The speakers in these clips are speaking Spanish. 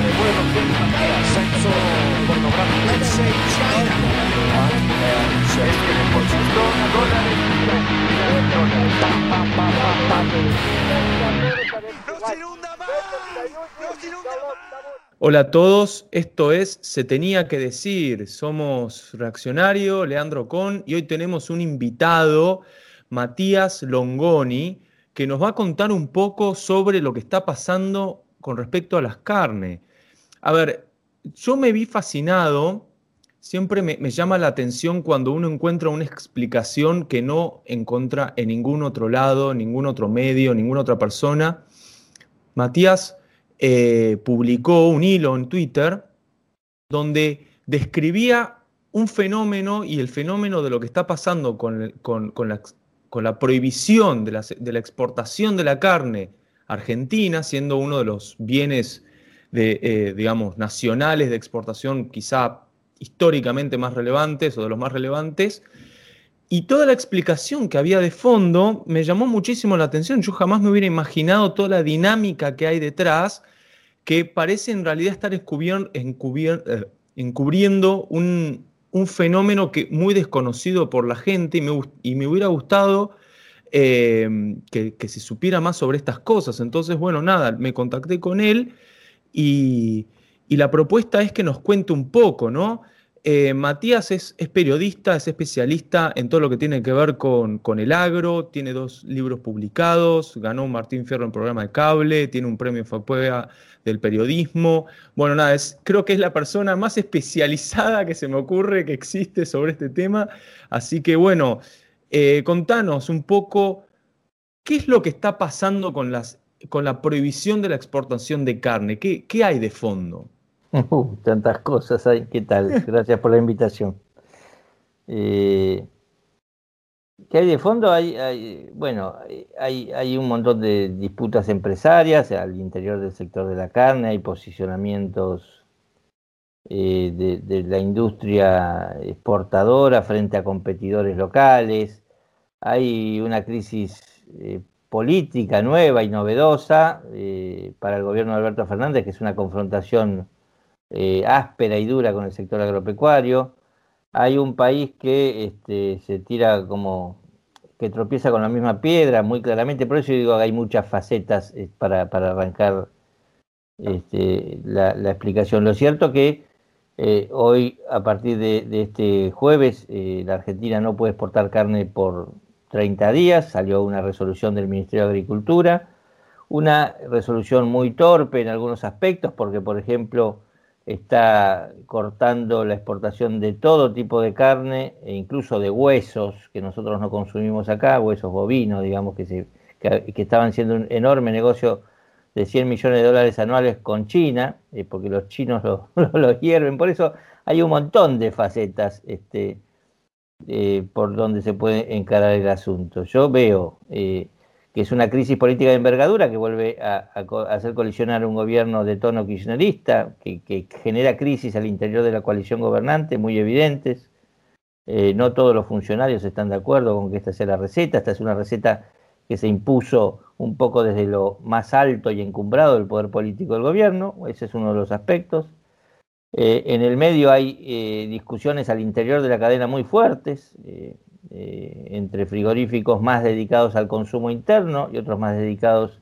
de vuelo el ascenso pornográfico. Hola a todos, esto es Se tenía que decir, somos Reaccionario, Leandro Con, y hoy tenemos un invitado, Matías Longoni, que nos va a contar un poco sobre lo que está pasando con respecto a las carnes. A ver, yo me vi fascinado, siempre me, llama la atención cuando uno encuentra una explicación que no encuentra en ningún otro lado, ningún otro medio, ninguna otra persona. Matías eh, publicó un hilo en Twitter donde describía un fenómeno y el fenómeno de lo que está pasando con, la, prohibición de la, exportación de la carne argentina, siendo uno de los bienes de, eh, digamos, nacionales de exportación quizá históricamente más relevantes o de los más relevantes, y toda la explicación que había de fondo me llamó muchísimo la atención. Yo jamás me hubiera imaginado toda la dinámica que hay detrás, que parece en realidad estar eh, encubriendo un, fenómeno que, muy desconocido por la gente y me, hubiera gustado em, que, se supiera más sobre estas cosas. Entonces, bueno, nada, me contacté con él y, la propuesta es que nos cuente un poco, ¿no? Eh, Matías es, periodista, es especialista en todo lo que tiene que ver con, el agro, tiene dos libros publicados, ganó un Martín Fierro en programa de cable, tiene un premio FAPUEA del periodismo. Bueno, nada, es, creo que es la persona más especializada que se me ocurre que existe sobre este tema. Así que bueno, eh, contanos un poco qué es lo que está pasando con, las, con la prohibición de la exportación de carne, qué, qué hay de fondo. Uh, tantas cosas hay. ¿Qué tal? Gracias por la invitación. Eh, ¿Qué hay de fondo? Hay, bueno, hay, hay, un montón de disputas empresarias al interior del sector de la carne, hay posicionamientos eh, de, la industria exportadora frente a competidores locales, hay una crisis eh, política nueva y novedosa para el gobierno de Alberto Fernández, que es una confrontación eh, áspera y dura con el sector agropecuario. Hay un país que este, se tira como que tropieza con la misma piedra, muy claramente. Por eso digo que hay muchas facetas eh, para, arrancar este, la, explicación. Lo cierto que eh, hoy, a partir de este jueves, la Argentina no puede exportar carne por 30 días. Salió una resolución del Ministerio de Agricultura. Una resolución muy torpe en algunos aspectos, porque, por ejemplo, está cortando la exportación de todo tipo de carne e incluso de huesos que nosotros no consumimos acá, huesos bovinos, digamos, que, se, que, estaban haciendo un enorme negocio de 100 millones de dólares anuales con China, eh, porque los chinos lo, hierven. Por eso hay un montón de facetas este, eh, por donde se puede encarar el asunto. Yo veo eh, que es una crisis política de envergadura que vuelve a, hacer colisionar un gobierno de tono kirchnerista, que, genera crisis al interior de la coalición gobernante muy evidentes. Eh, no todos los funcionarios están de acuerdo con que esta sea la receta. Esta es una receta que se impuso un poco desde lo más alto y encumbrado del poder político del gobierno. Ese es uno de los aspectos. Eh, en el medio hay eh, discusiones al interior de la cadena muy fuertes. Eh, entre frigoríficos más dedicados al consumo interno y otros más dedicados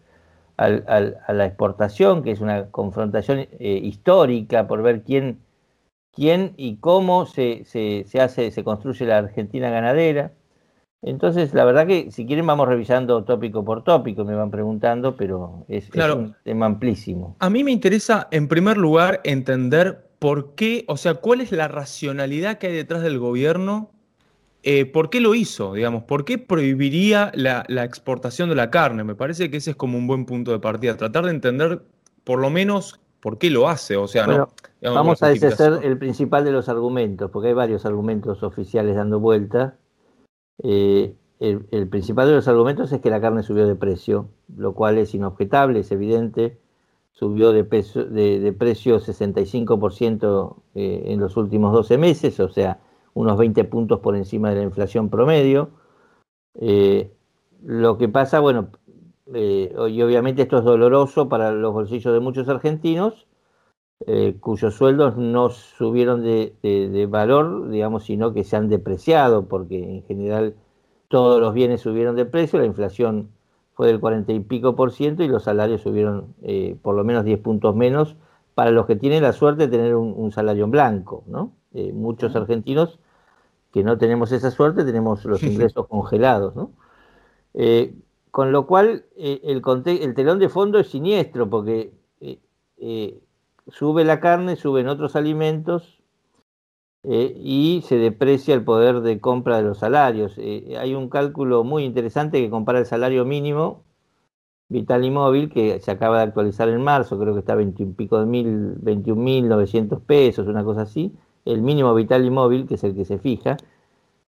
a la exportación, que es una confrontación histórica por ver quién, quién y cómo se, se, hace, se construye la Argentina ganadera. Entonces, la verdad que si quieren vamos revisando tópico por tópico, me van preguntando, pero es, es, un tema amplísimo. A mí me interesa, en primer lugar, entender por qué, o sea, cuál es la racionalidad que hay detrás del gobierno eh, ¿por qué lo hizo? Digamos, ¿por qué prohibiría la, exportación de la carne? Me parece que ese es como un buen punto de partida. Tratar de entender, por lo menos, por qué lo hace. O sea, no, vamos a deshacer el principal de los argumentos, porque hay varios argumentos oficiales dando vuelta. Eh, el, principal de los argumentos es que la carne subió de precio, lo cual es inobjetable, es evidente. Subió de, peso, de, precio 65% eh, en los últimos 12 meses, o sea, unos 20 puntos por encima de la inflación promedio. Eh, lo que pasa, bueno, eh, y obviamente esto es doloroso para los bolsillos de muchos argentinos, eh, cuyos sueldos no subieron de, valor, digamos, sino que se han depreciado, porque en general todos los bienes subieron de precio, la inflación fue del 40 y pico por ciento y los salarios subieron eh, por lo menos 10 puntos menos para los que tienen la suerte de tener un, salario en blanco, ¿no? Eh, muchos argentinos que no tenemos esa suerte tenemos los ingresos congelados, ¿no? con lo cual el, el telón de fondo es siniestro porque sube la carne, suben otros alimentos eh, y se deprecia el poder de compra de los salarios. Eh, hay un cálculo muy interesante que compara el salario mínimo vital y móvil que se acaba de actualizar en marzo, creo que está 21 pico de mil, 21.900 pesos, una cosa así. El mínimo vital y móvil, que es el que se fija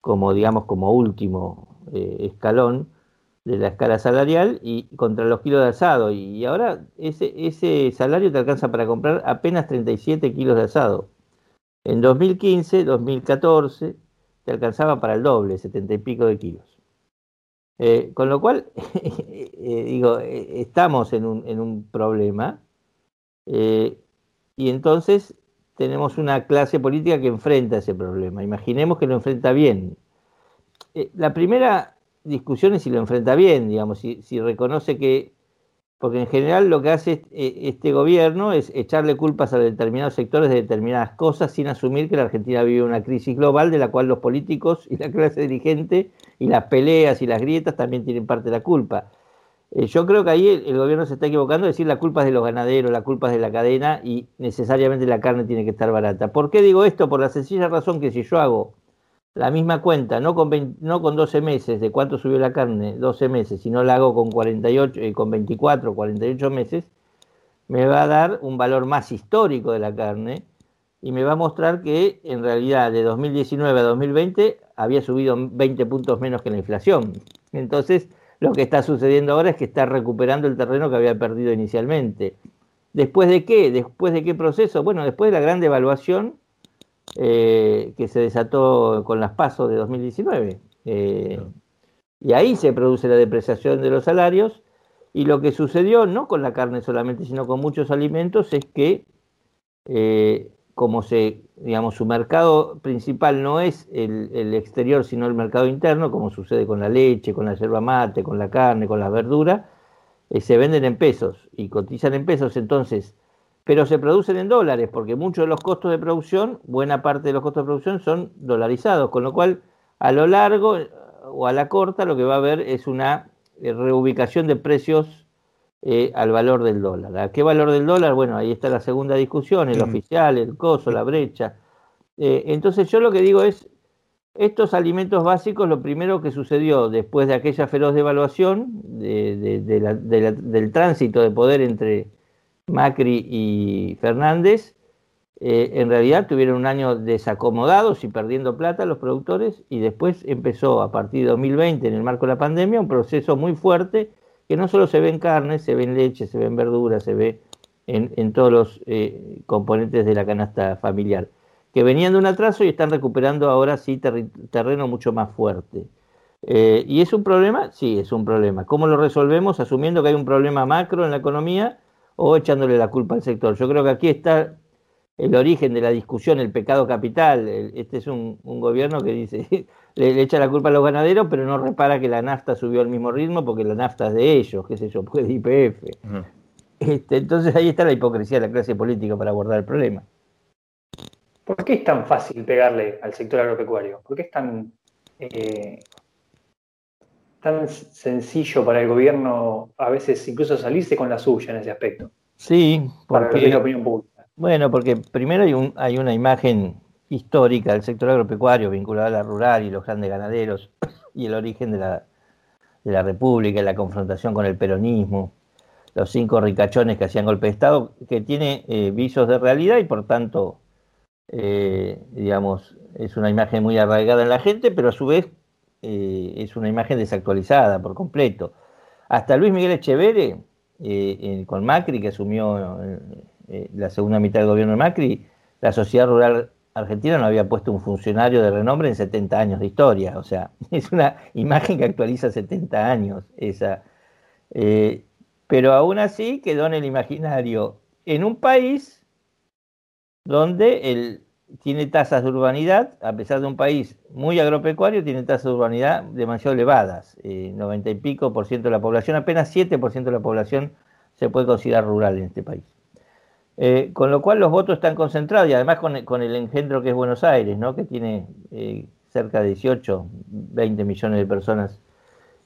como digamos como último eh, escalón, de la escala salarial y contra los kilos de asado. Y ahora ese, ese salario te alcanza para comprar apenas 37 kilos de asado. En 2015, 2014, te alcanzaba para el doble, 70 y pico de kilos. Eh, con lo cual, eh, digo, eh, estamos en un, en un problema y entonces tenemos una clase política que enfrenta ese problema. Imaginemos que lo enfrenta bien. la primera discusiones si lo enfrenta bien, digamos, si, reconoce que, porque en general lo que hace este, este gobierno es echarle culpas a determinados sectores de determinadas cosas sin asumir que la Argentina vive una crisis global de la cual los políticos y la clase dirigente y las peleas y las grietas también tienen parte de la culpa. Eh, yo creo que ahí el, gobierno se está equivocando de decir la culpa es de los ganaderos, la culpa es de la cadena y necesariamente la carne tiene que estar barata. ¿Por qué digo esto? Por la sencilla razón que si yo hago la misma cuenta, no con, no con 12 meses de cuánto subió la carne, 12 meses, sino la hago con, 48, eh, con 24, 48 meses, me va a dar un valor más histórico de la carne y me va a mostrar que en realidad de 2019 a 2020 había subido 20 puntos menos que la inflación. Entonces, lo que está sucediendo ahora es que está recuperando el terreno que había perdido inicialmente. ¿Después de qué? ¿Después de qué proceso? Bueno, después de la gran devaluación eh, que se desató con las pasos de 2019. Eh, y ahí se produce la depreciación de los salarios. Y lo que sucedió, no con la carne solamente, sino con muchos alimentos, es que eh, como se, digamos, su mercado principal no es el, exterior, sino el mercado interno, como sucede con la leche, con la yerba mate, con la carne, con las verduras, se venden en pesos y cotizan en pesos. Entonces, pero se producen en dólares, porque muchos de los costos de producción, buena parte de los costos de producción son dolarizados, con lo cual a lo largo o a la corta lo que va a haber es una eh, reubicación de precios eh, al valor del dólar. ¿A qué valor del dólar? Bueno, ahí está la segunda discusión, el mm. oficial, el coso, la brecha. Eh, entonces yo lo que digo es, estos alimentos básicos, lo primero que sucedió después de aquella feroz devaluación, del tránsito de poder entre Macri y Fernández, eh, en realidad tuvieron un año desacomodados y perdiendo plata los productores y después empezó a partir de 2020 en el marco de la pandemia un proceso muy fuerte que no solo se ve en carne, se ve en leche, se ve en verduras, se ve en, todos los eh, componentes de la canasta familiar, que venían de un atraso y están recuperando ahora sí terreno mucho más fuerte. Eh, ¿Y es un problema? Sí, es un problema. ¿Cómo lo resolvemos? Asumiendo que hay un problema macro en la economía o echándole la culpa al sector. Yo creo que aquí está el origen de la discusión, el pecado capital. Este es un, gobierno que dice, le, echa la culpa a los ganaderos, pero no repara que la nafta subió al mismo ritmo porque la nafta es de ellos, qué sé yo, pues de IPF. este, entonces ahí está la hipocresía de la clase política para abordar el problema. ¿Por qué es tan fácil pegarle al sector agropecuario? ¿Por qué es tan eh, tan sencillo para el gobierno a veces incluso salirse con la suya en ese aspecto. Sí, porque, la opinión pública. Bueno, porque primero hay, un, hay una imagen histórica del sector agropecuario vinculada a la rural y los grandes ganaderos y el origen de la, de la República y la confrontación con el peronismo, los cinco ricachones que hacían golpe de Estado, que tiene eh, visos de realidad y por tanto, eh, digamos, es una imagen muy arraigada en la gente, pero a su vez eh, es una imagen desactualizada por completo. Hasta Luis Miguel Echeverre, eh, con Macri, que asumió eh, la segunda mitad del gobierno de Macri, la sociedad rural argentina no había puesto un funcionario de renombre en 70 años de historia. O sea, es una imagen que actualiza 70 años esa. pero aún así quedó en el imaginario en un país donde el, tiene tasas de urbanidad, a pesar de un país muy agropecuario, tiene tasas de urbanidad demasiado elevadas, 90 y pico por ciento de la población, apenas 7 por ciento de la población se puede considerar rural en este país. Eh, con lo cual los votos están concentrados y además con, el engendro que es Buenos Aires, ¿no? que tiene eh, cerca de 18, 20 millones de personas.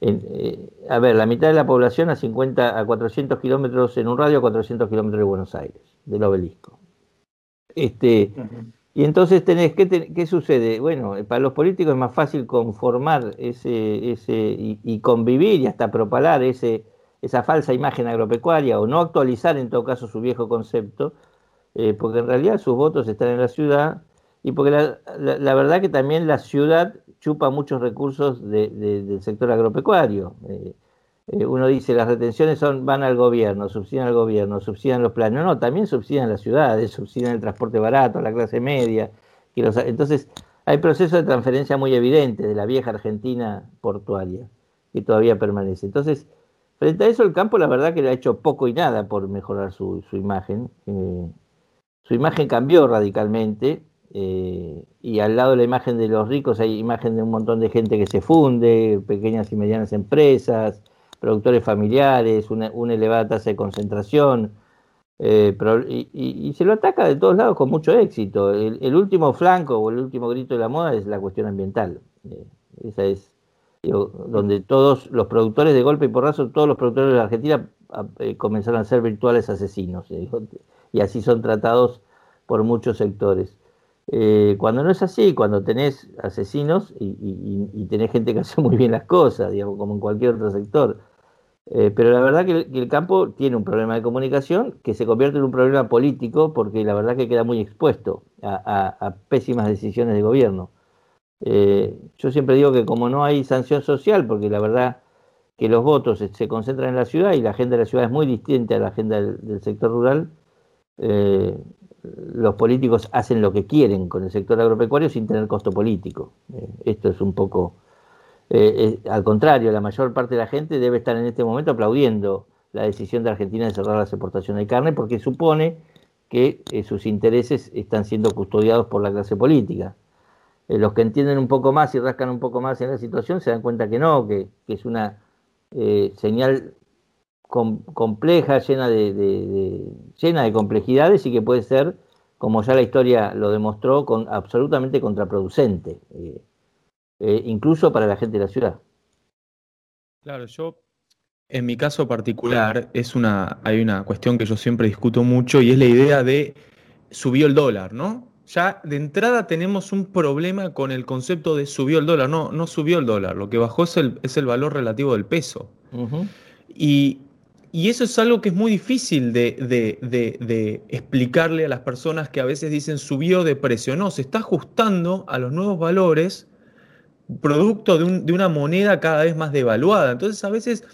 Eh, a ver, la mitad de la población a 50, a 400 kilómetros en un radio, a 400 kilómetros de Buenos Aires, del obelisco. Este, Y entonces tenés, ¿qué, ¿qué, sucede? Bueno, para los políticos es más fácil conformar ese, ese y, y convivir y hasta propalar ese, esa falsa imagen agropecuaria o no actualizar en todo caso su viejo concepto, eh, porque en realidad sus votos están en la ciudad y porque la, verdad que también la ciudad chupa muchos recursos del sector agropecuario. Eh, eh, uno dice las retenciones son van al gobierno, subsidian al gobierno, subsidian los planes. No, también subsidian las ciudades, subsidian el transporte barato, la clase media. entonces hay procesos de transferencia muy evidentes de la vieja Argentina portuaria que todavía permanece. Entonces, Frente a eso, el campo, la verdad que le ha hecho poco y nada por mejorar su, imagen. Eh, su imagen cambió radicalmente eh, y al lado de la imagen de los ricos hay imagen de un montón de gente que se funde, pequeñas y medianas empresas, productores familiares, una, elevada tasa de concentración. Eh, y, se lo ataca de todos lados con mucho éxito. El, último flanco o el último grito de la moda es la cuestión ambiental. esa es donde todos los productores de golpe y porrazo, todos los productores de la Argentina eh, comenzaron a ser virtuales asesinos, y así son tratados por muchos sectores. Eh, cuando no es así, cuando tenés asesinos y, tenés gente que hace muy bien las cosas, digamos, como en cualquier otro sector. Eh, pero la verdad que el, campo tiene un problema de comunicación que se convierte en un problema político porque la verdad que queda muy expuesto a pésimas decisiones de gobierno. Eh, yo siempre digo que como no hay sanción social, porque la verdad que los votos se concentran en la ciudad y la agenda de la ciudad es muy distinta a la agenda del, sector rural, eh, los políticos hacen lo que quieren con el sector agropecuario sin tener costo político. Eh, esto es un poco, al contrario, la mayor parte de la gente debe estar en este momento aplaudiendo la decisión de Argentina de cerrar las exportaciones de carne porque supone que sus intereses están siendo custodiados por la clase política. Eh, los que entienden un poco más y rascan un poco más en la situación se dan cuenta que no, que, es una eh, señal compleja, llena de, complejidades y que puede ser, como ya la historia lo demostró, absolutamente contraproducente, eh, incluso para la gente de la ciudad. Claro, yo en mi caso particular es una, hay una cuestión que yo siempre discuto mucho y es la idea de subió el dólar, ¿no? ya de entrada tenemos un problema con el concepto de subió el dólar. No, no subió el dólar, lo que bajó es el, es el valor relativo del peso. y, eso es algo que es muy difícil de, explicarle a las personas que a veces dicen subió de precio. No, se está ajustando a los nuevos valores producto de, una moneda cada vez más devaluada. Entonces a veces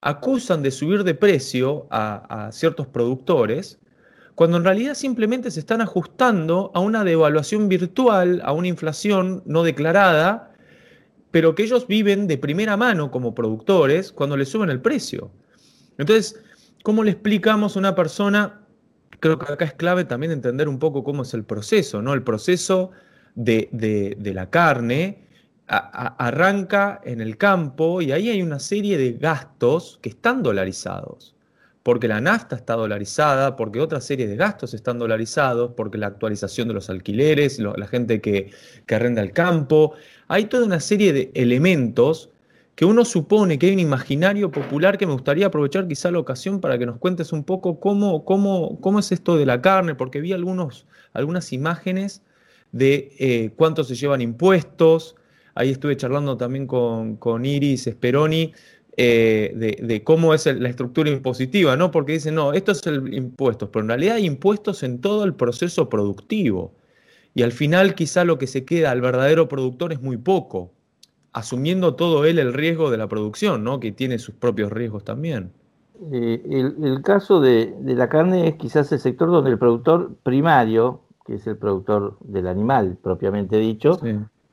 acusan de subir de precio a, ciertos productores cuando en realidad simplemente se están ajustando a una devaluación virtual, a una inflación no declarada, pero que ellos viven de primera mano como productores cuando le suben el precio. Entonces, ¿cómo le explicamos a una persona? Creo que acá es clave también entender un poco cómo es el proceso, ¿no? El proceso de, la carne arranca en el campo y ahí hay una serie de gastos que están dolarizados. Porque la nafta está dolarizada, porque otra serie de gastos están dolarizados, porque la actualización de los alquileres, la gente que, arrenda el campo, hay toda una serie de elementos que uno supone que hay un imaginario popular que me gustaría aprovechar quizá la ocasión para que nos cuentes un poco cómo, cómo, cómo es esto de la carne, porque vi algunos, algunas imágenes de eh, cuánto se llevan impuestos, ahí estuve charlando también con, con Iris Speroni eh, de, cómo es la estructura impositiva, ¿no? Porque dicen, no, esto es el impuesto, pero en realidad hay impuestos en todo el proceso productivo. Y al final quizá lo que se queda al verdadero productor es muy poco, asumiendo todo él el riesgo de la producción, ¿no? Que tiene sus propios riesgos también. Eh, el, caso de, la carne es quizás el sector donde el productor primario, que es el productor del animal propiamente dicho,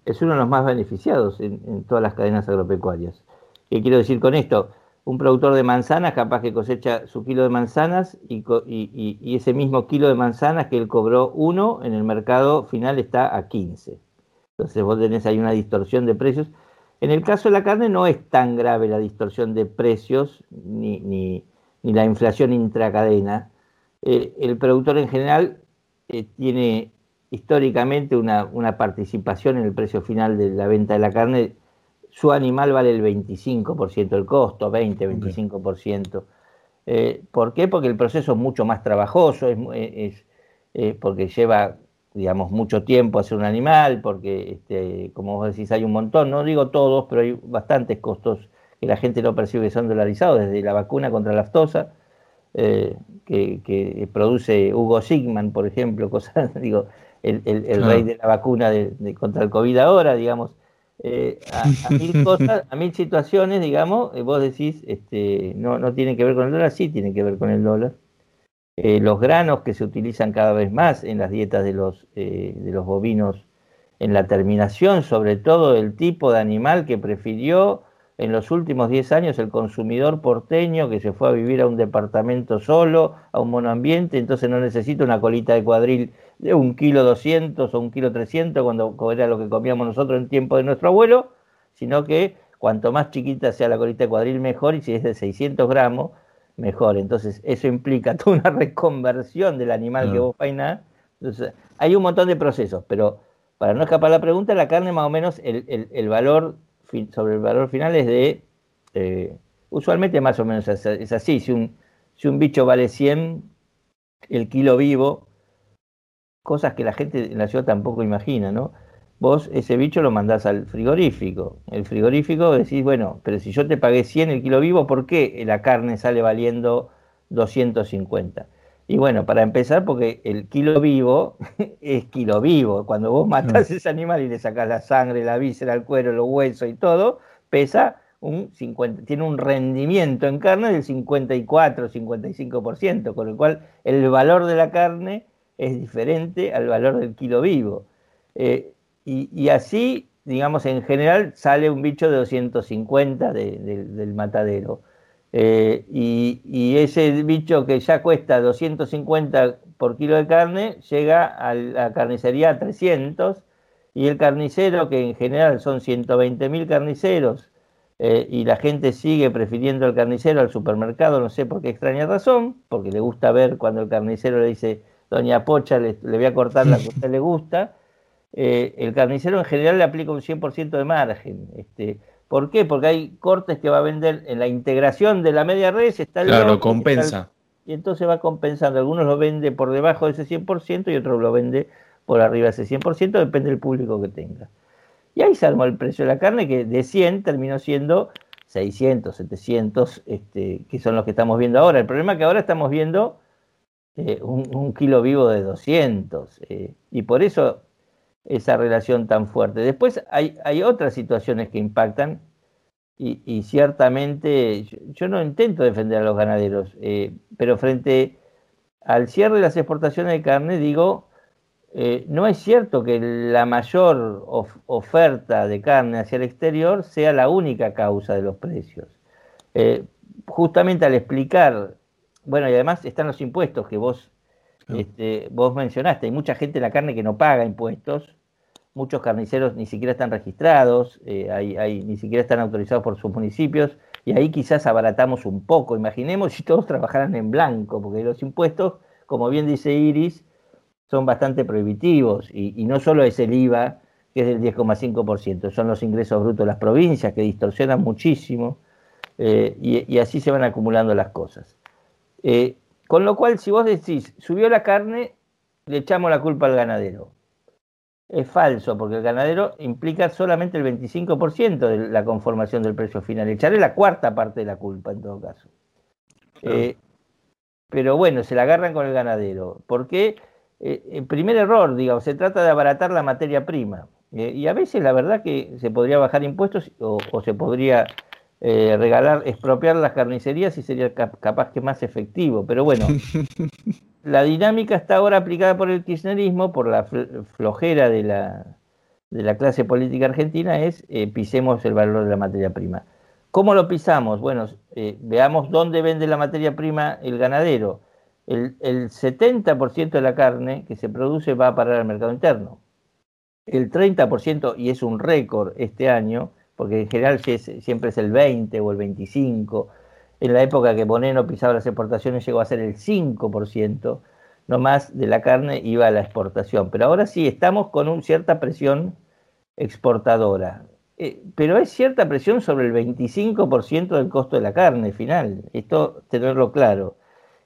es uno de los más beneficiados en todas las cadenas agropecuarias. ¿Qué quiero decir con esto? un productor de manzanas capaz que cosecha su kilo de manzanas y, y, ese mismo kilo de manzanas que él cobró uno, en el mercado final está a 15. Entonces vos tenés ahí una distorsión de precios. En el caso de la carne no es tan grave la distorsión de precios ni, ni, ni la inflación intracadena. Eh, el productor en general eh, tiene históricamente una, una participación en el precio final de la venta de la carne su animal vale el 25% del costo, 20, 25%. Eh, ¿Por qué? Porque el proceso es mucho más trabajoso, es, eh, porque lleva, digamos, mucho tiempo hacer un animal, porque, este, como vos decís, hay un montón, no digo todos, pero hay bastantes costos que la gente no percibe que son dolarizados, desde la vacuna contra la aftosa, eh, que, produce Hugo Sigman, por ejemplo, cosas, digo, el, rey de la vacuna contra el COVID ahora, digamos, eh, a, mil cosas, a mil situaciones, digamos, eh, vos decís, este, no, no tienen que ver con el dólar, sí tienen que ver con el dólar. Eh, los granos que se utilizan cada vez más en las dietas de los, de los bovinos, en la terminación, sobre todo el tipo de animal que prefirió en los últimos 10 años el consumidor porteño que se fue a vivir a un departamento solo, a un monoambiente, entonces no necesita una colita de cuadril de un kilo 200 o un kilo 300 cuando era lo que comíamos nosotros en tiempo de nuestro abuelo, sino que cuanto más chiquita sea la colita de cuadril mejor y si es de 600 gramos, mejor. Entonces eso implica toda una reconversión del animal que vos peinás. Entonces hay un montón de procesos, pero para no escapar la pregunta, la carne más o menos el, valor sobre el valor final es de, eh, usualmente más o menos es, así, si un, si un bicho vale 100, el kilo vivo, cosas que la gente en la ciudad tampoco imagina, ¿no? Vos ese bicho lo mandás al frigorífico. El frigorífico decís, bueno, pero si yo te pagué 100 el kilo vivo, ¿por qué la carne sale valiendo 250? Y bueno, para empezar, porque el kilo vivo es kilo vivo. Cuando vos matás ese animal y le sacás la sangre, la víscera, el cuero, los huesos y todo, pesa un 50, tiene un rendimiento en carne del 54, 55%, con lo cual el valor de la carne es diferente al valor del kilo vivo. Eh, y, así, digamos, en general sale un bicho de 250 del matadero. Eh, y, ese bicho que ya cuesta 250 por kilo de carne llega a la carnicería a 300 y el carnicero, que en general son 120 mil carniceros, eh, y la gente sigue prefiriendo al carnicero al supermercado, no sé por qué extraña razón, porque le gusta ver cuando el carnicero le dice, doña Pocha, le, voy a cortar la que usted le gusta, eh, el carnicero en general le aplica un 100% de margen. Este, ¿Por qué? Porque hay cortes que va a vender en la integración de la media red, está el Claro, compensa. y entonces va compensando. Algunos lo vende por debajo de ese 100% y otros lo vende por arriba de ese 100%, depende del público que tenga. Y ahí se armó el precio de la carne, que de 100 terminó siendo 600, 700, este, que son los que estamos viendo ahora. El problema es que ahora estamos viendo eh, un, kilo vivo de 200. Eh, y por eso esa relación tan fuerte. Después hay, hay otras situaciones que impactan y, ciertamente yo, no intento defender a los ganaderos, eh, pero frente al cierre de las exportaciones de carne digo, no es cierto que la mayor oferta de carne hacia el exterior sea la única causa de los precios. justamente al explicar bueno, y además están los impuestos que vos, este, vos mencionaste. Hay mucha gente en la carne que no paga impuestos. Muchos carniceros ni siquiera están registrados, eh, hay, ni siquiera están autorizados por sus municipios. Y ahí quizás abaratamos un poco. Imaginemos si todos trabajaran en blanco, porque los impuestos, como bien dice Iris, son bastante prohibitivos. Y, no solo es el IVA, que es del 10,5%, son los ingresos brutos de las provincias que distorsionan muchísimo. Eh, y, así se van acumulando las cosas. Eh, con lo cual, si vos decís, subió la carne, le echamos la culpa al ganadero. Es falso, porque el ganadero implica solamente el 25% de la conformación del precio final. Echarle la cuarta parte de la culpa, en todo caso. Eh, pero bueno, se la agarran con el ganadero. Porque eh, el primer error, digamos, se trata de abaratar la materia prima. y a veces la verdad que se podría bajar impuestos o se podría eh, regalar, expropiar las carnicerías y sería capaz que más efectivo. Pero bueno, la dinámica está ahora aplicada por el kirchnerismo, por la flojera de la, de la clase política argentina, es eh, pisemos el valor de la materia prima. ¿Cómo lo pisamos? Bueno, eh, veamos dónde vende la materia prima el ganadero. El, el 70% de la carne que se produce va a parar al mercado interno. El 30%, y es un récord este año, porque en general siempre es el 20 o el 25, en la época que Boneno pisaba las exportaciones llegó a ser el 5%, no más de la carne iba a la exportación. Pero ahora sí, estamos con una cierta presión exportadora. Eh, pero hay cierta presión sobre el 25% del costo de la carne final, esto tenerlo claro.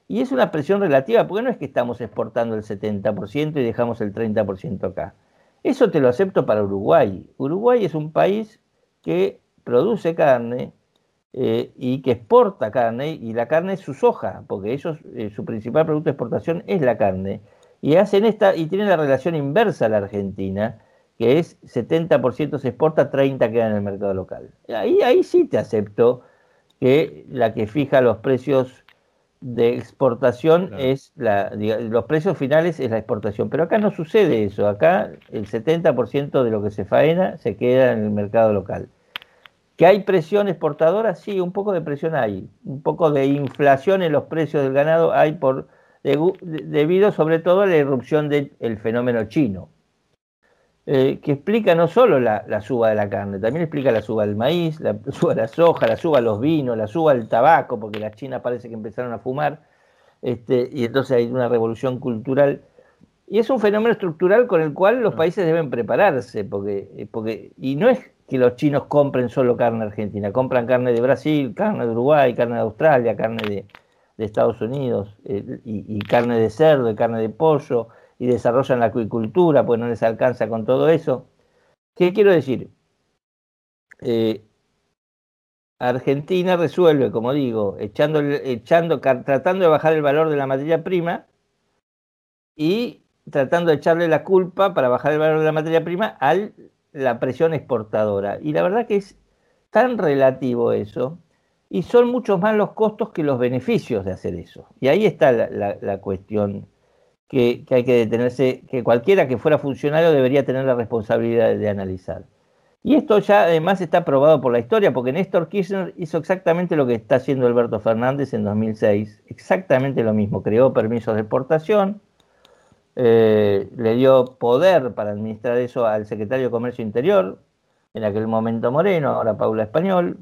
Y es una presión relativa, porque no es que estamos exportando el 70% y dejamos el 30% acá. Eso te lo acepto para Uruguay. Uruguay es un país que produce carne eh, y que exporta carne, y la carne es su soja, porque ellos, eh, su principal producto de exportación es la carne. Y hacen esta, y tienen la relación inversa a la Argentina, que es 70% se exporta, 30% queda en el mercado local. Ahí, ahí sí te acepto que la que fija los precios de exportación es la, los precios finales es la exportación, pero acá no sucede eso, acá el 70% de lo que se faena se queda en el mercado local. ¿Que hay presión exportadora? Sí, un poco de presión hay, un poco de inflación en los precios del ganado hay por debido sobre todo a la irrupción del fenómeno chino. Eh, que explica no solo la, suba de la carne, también explica la suba del maíz, la suba de la soja, la suba de los vinos, la suba del tabaco, porque las chinas parece que empezaron a fumar, este, y entonces hay una revolución cultural. Y es un fenómeno estructural con el cual los países deben prepararse, porque, eh, porque, y no es que los chinos compren solo carne argentina, compran carne de Brasil, carne de Uruguay, carne de Australia, carne de, Estados Unidos, eh, y, y, carne de cerdo, y carne de pollo, y desarrollan la acuicultura, pues no les alcanza con todo eso. ¿Qué quiero decir? Eh, Argentina resuelve, como digo, echando, echando, tratando de bajar el valor de la materia prima y tratando de echarle la culpa para bajar el valor de la materia prima a la presión exportadora. Y la verdad que es tan relativo eso, y son muchos más los costos que los beneficios de hacer eso. Y ahí está la cuestión que, hay que detenerse, que cualquiera que fuera funcionario debería tener la responsabilidad de, analizar. Y esto ya además está probado por la historia, porque Néstor Kirchner hizo exactamente lo que está haciendo Alberto Fernández en 2006, exactamente lo mismo, creó permisos de exportación, eh, le dio poder para administrar eso al secretario de Comercio Interior, en aquel momento Moreno, ahora Paula Español.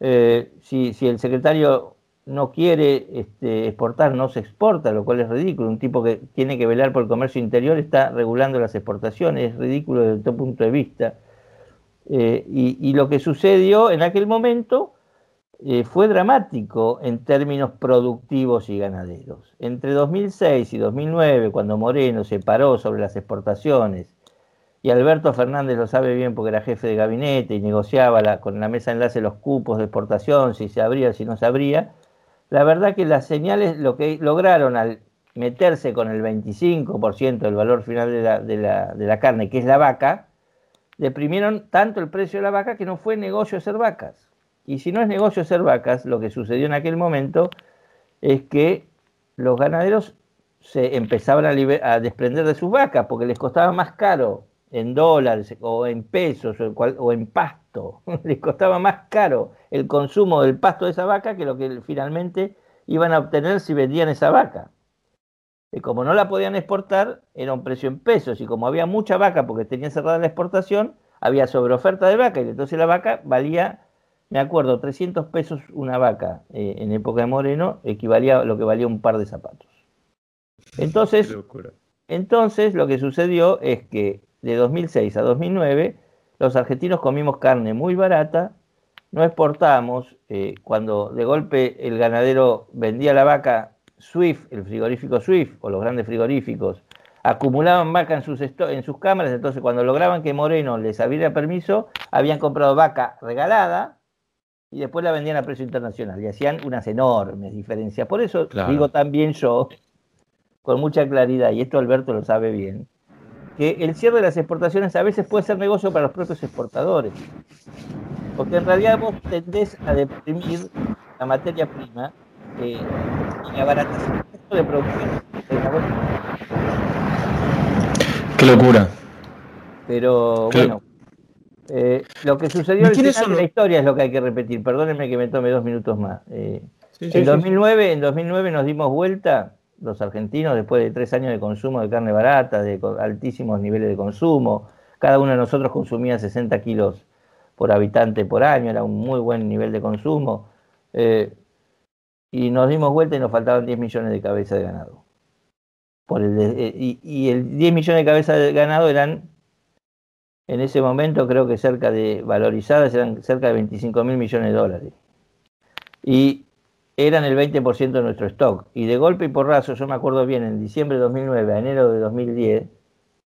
Eh, si, si el secretario no quiere este, exportar, no se exporta, lo cual es ridículo. Un tipo que tiene que velar por el comercio interior está regulando las exportaciones, es ridículo desde todo punto de vista. Eh, y, lo que sucedió en aquel momento eh, fue dramático en términos productivos y ganaderos. Entre 2006 y 2009, cuando Moreno se paró sobre las exportaciones, y Alberto Fernández lo sabe bien porque era jefe de gabinete y negociaba con la mesa de enlace los cupos de exportación, si se abría, si no se abría, la verdad que las señales, lo que lograron al meterse con el 25% del valor final de la, de, la, de la, carne, que es la vaca, deprimieron tanto el precio de la vaca que no fue negocio ser vacas. Y si no es negocio ser vacas, lo que sucedió en aquel momento es que los ganaderos se empezaban a, desprender de sus vacas porque les costaba más caro en dólares o en pesos o en, pasto. Les costaba más caro el consumo del pasto de esa vaca que lo que finalmente iban a obtener si vendían esa vaca. Y como no la podían exportar, era un precio en pesos. Y como había mucha vaca porque tenía cerrada la exportación, había sobreoferta de vaca. Y entonces la vaca valía, me acuerdo, 300 pesos una vaca eh, en época de Moreno, equivalía a lo que valía un par de zapatos. Entonces, entonces lo que sucedió es que de 2006 a 2009, los argentinos comimos carne muy barata, no exportábamos, eh, cuando de golpe el ganadero vendía la vaca Swift, el frigorífico Swift o los grandes frigoríficos, acumulaban vaca en sus, en sus cámaras, entonces cuando lograban que Moreno les abriera permiso, habían comprado vaca regalada y después la vendían a precio internacional y hacían unas enormes diferencias. Por eso digo también yo, con mucha claridad, y esto Alberto lo sabe bien, que el cierre de las exportaciones a veces puede ser negocio para los propios exportadores. Porque en realidad vos tendés a deprimir la materia prima eh, y la baratación de producción Qué locura. Pero bueno, Eh, lo que sucedió al final de la historia es lo que hay que repetir. Perdónenme que me tome dos minutos más. Eh, en, 2009, en 2009 nos dimos vuelta, los argentinos, después de tres años de consumo de carne barata, de altísimos niveles de consumo. Cada uno de nosotros consumía 60 kilos por habitante por año, era un muy buen nivel de consumo. Eh, y nos dimos vuelta y nos faltaban 10 millones de cabezas de ganado. Por el y, y, el 10 millones de cabezas de ganado eran en ese momento creo que cerca de valorizadas eran cerca de 25 mil millones de dólares. Y eran el 20% de nuestro stock. Y de golpe y porrazo, yo me acuerdo bien, en diciembre de 2009 a enero de 2010,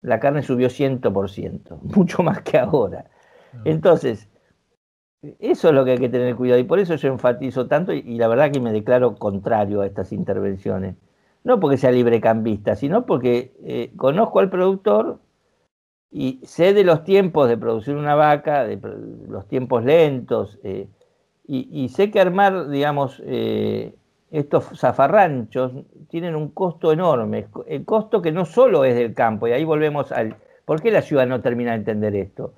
la carne subió 100%, mucho más que ahora. Ah. Entonces, eso es lo que hay que tener cuidado y por eso yo enfatizo tanto y, la verdad que me declaro contrario a estas intervenciones. No porque sea librecambista, sino porque eh, conozco al productor, y sé de los tiempos de producir una vaca, de los tiempos lentos, eh, y, sé que armar, digamos, eh, estos zafarranchos tienen un costo enorme, el costo que no solo es del campo, y ahí volvemos al... ¿Por qué la ciudad no termina de entender esto?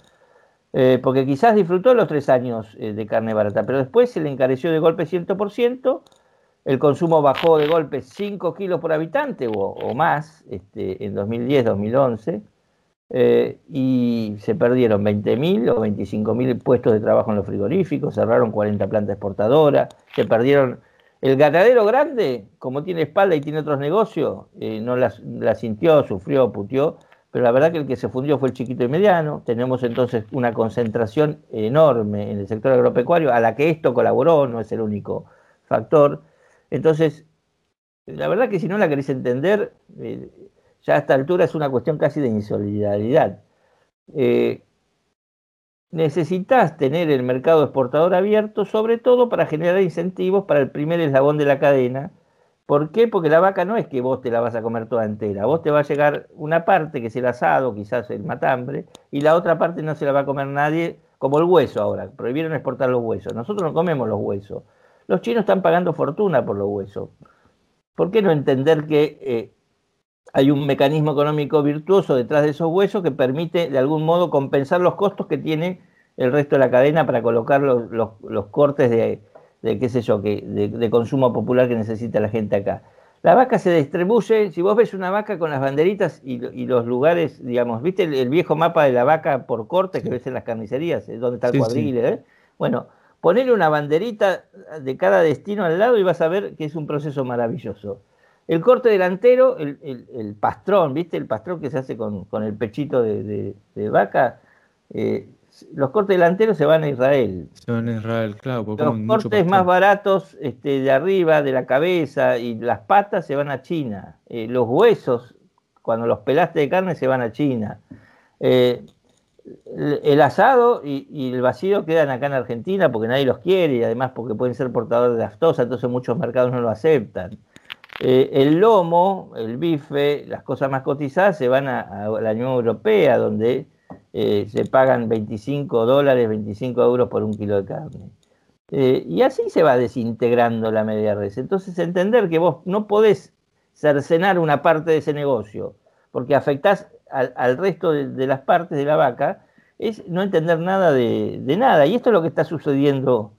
Eh, porque quizás disfrutó los tres años de carne barata, pero después se le encareció de golpe 100%, el consumo bajó de golpe 5 kilos por habitante o, más este, en 2010-2011 eh, y se perdieron 20.000 o 25.000 puestos de trabajo en los frigoríficos, cerraron 40 plantas exportadoras, se perdieron... El ganadero grande, como tiene espalda y tiene otros negocios, eh, no la, sintió, sufrió, putió, pero la verdad que el que se fundió fue el chiquito y mediano. Tenemos entonces una concentración enorme en el sector agropecuario, a la que esto colaboró, no es el único factor. Entonces, la verdad que si no la querés entender, eh, ya a esta altura es una cuestión casi de insolidaridad. Eh, necesitas tener el mercado exportador abierto, sobre todo para generar incentivos para el primer eslabón de la cadena. ¿Por qué? Porque la vaca no es que vos te la vas a comer toda entera. Vos te va a llegar una parte, que es el asado, quizás el matambre, y la otra parte no se la va a comer nadie, como el hueso ahora. Prohibieron exportar los huesos. Nosotros no comemos los huesos. Los chinos están pagando fortuna por los huesos. ¿Por qué no entender que eh, hay un mecanismo económico virtuoso detrás de esos huesos que permite de algún modo compensar los costos que tiene el resto de la cadena para colocar los, los, cortes de, qué sé yo, que, de, consumo popular que necesita la gente acá. La vaca se distribuye, si vos ves una vaca con las banderitas y, los lugares, digamos, ¿viste el, viejo mapa de la vaca por corte que ves en las carnicerías, donde está el cuadril? Eh? Bueno, ponele una banderita de cada destino al lado y vas a ver que es un proceso maravilloso. El corte delantero, el, pastrón, ¿viste? El pastrón que se hace con, el pechito de, vaca. Eh, los cortes delanteros se van a Israel. Se van a Israel, claro. los cortes más baratos este, de arriba, de la cabeza y las patas se van a China. Eh, los huesos, cuando los pelaste de carne, se van a China. Eh, el, asado y, el vacío quedan acá en Argentina porque nadie los quiere y además porque pueden ser portadores de aftosa, entonces muchos mercados no lo aceptan. Eh, el lomo, el bife, las cosas más cotizadas se van a, la Unión Europea, donde eh, se pagan 25 dólares, 25 euros por un kilo de carne. Eh, y así se va desintegrando la media res. Entonces, entender que vos no podés cercenar una parte de ese negocio, porque afectás al, resto de, las partes de la vaca, es no entender nada de, de nada. Y esto es lo que está sucediendo